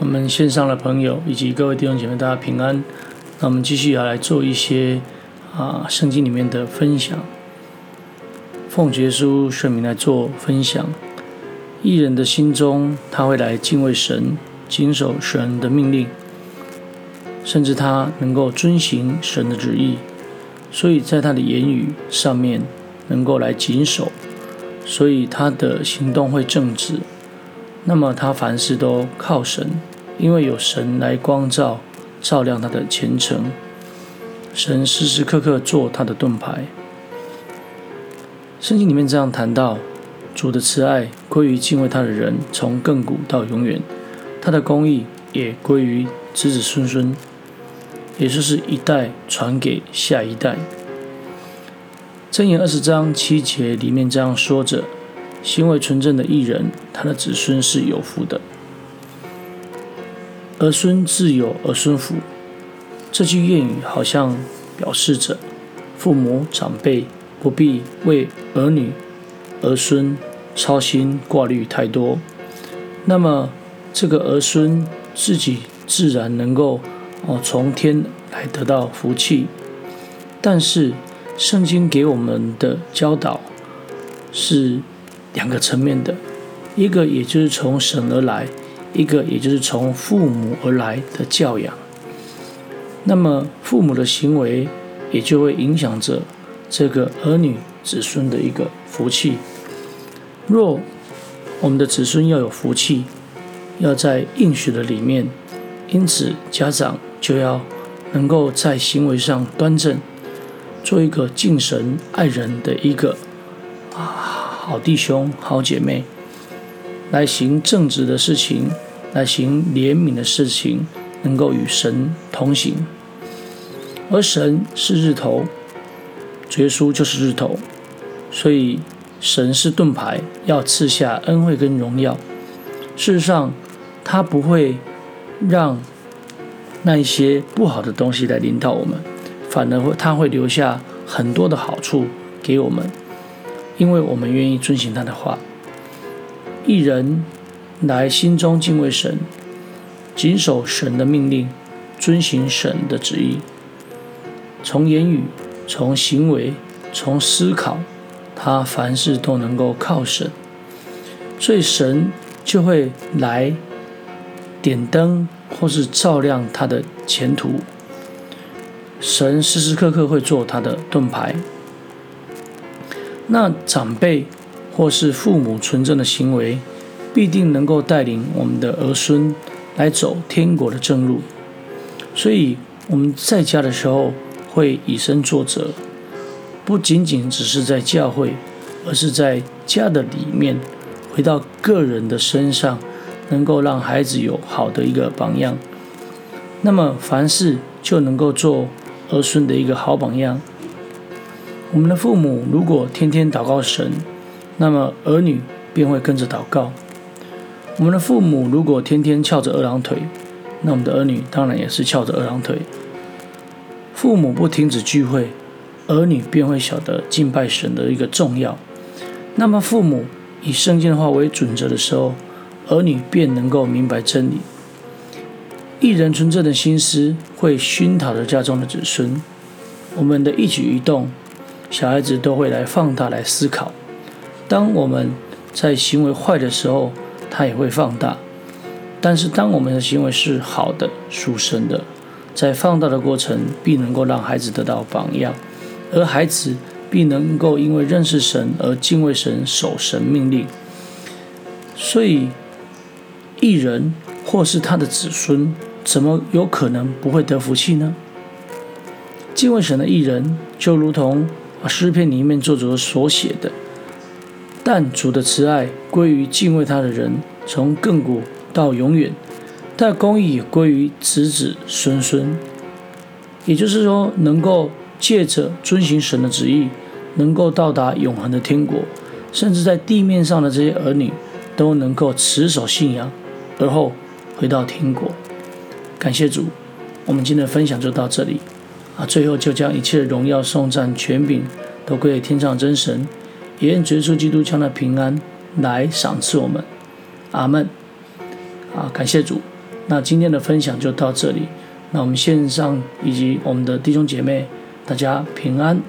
我们线上的朋友以及各位弟兄姐妹，大家平安。那我们继续要来做一些啊圣经里面的分享，奉耶稣圣名来做分享。义人的心中，他会来敬畏神，谨守神的命令，甚至他能够遵行神的旨意，所以在他的言语上面能够来谨守，所以他的行动会正直。那么他凡事都靠神，因为有神来光照、照亮他的前程。神时时刻刻做他的盾牌。圣经里面这样谈到：主的慈爱归于敬畏他的人，从亘古到永远；他的公义也归于子子孙孙，也就是一代传给下一代。箴言二十章七节里面这样说着。行为纯正的艺人，他的子孙是有福的。儿孙自有儿孙福，这句谚语好像表示着父母长辈不必为儿女儿孙操心挂虑太多。那么这个儿孙自己自然能够哦从天来得到福气。但是圣经给我们的教导是。两个层面的，一个也就是从神而来，一个也就是从父母而来的教养。那么父母的行为也就会影响着这个儿女子孙的一个福气。若我们的子孙要有福气，要在应许的里面，因此家长就要能够在行为上端正，做一个敬神爱人的一个啊。好弟兄、好姐妹，来行正直的事情，来行怜悯的事情，能够与神同行。而神是日头，主耶稣就是日头，所以神是盾牌，要赐下恩惠跟荣耀。事实上，他不会让那一些不好的东西来临到我们，反而会他会留下很多的好处给我们。因为我们愿意遵行他的话，一人来心中敬畏神，谨守神的命令，遵行神的旨意，从言语、从行为、从思考，他凡事都能够靠神，所以神就会来点灯或是照亮他的前途。神时时刻刻会做他的盾牌。那长辈或是父母纯正的行为，必定能够带领我们的儿孙来走天国的正路。所以我们在家的时候会以身作则，不仅仅只是在教会，而是在家的里面，回到个人的身上，能够让孩子有好的一个榜样。那么凡事就能够做儿孙的一个好榜样。我们的父母如果天天祷告神，那么儿女便会跟着祷告。我们的父母如果天天翘着二郎腿，那我们的儿女当然也是翘着二郎腿。父母不停止聚会，儿女便会晓得敬拜神的一个重要。那么父母以圣经的话为准则的时候，儿女便能够明白真理。一人纯正的心思会熏陶着家中的子孙，我们的一举一动。小孩子都会来放大来思考。当我们在行为坏的时候，他也会放大；但是当我们的行为是好的、属神的，在放大的过程必能够让孩子得到榜样，而孩子必能够因为认识神而敬畏神、守神命令。所以，一人或是他的子孙，怎么有可能不会得福气呢？敬畏神的义人，就如同。诗篇里面作者所写的，但主的慈爱归于敬畏他的人，从亘古到永远；但公义归于子子孙孙。也就是说，能够借着遵行神的旨意，能够到达永恒的天国，甚至在地面上的这些儿女，都能够持守信仰，而后回到天国。感谢主，我们今天的分享就到这里。啊！最后就将一切荣耀、颂赞、权柄都归给天上真神，也愿耶稣基督将的平安来赏赐我们。阿门。啊！感谢主，那今天的分享就到这里。那我们线上以及我们的弟兄姐妹，大家平安。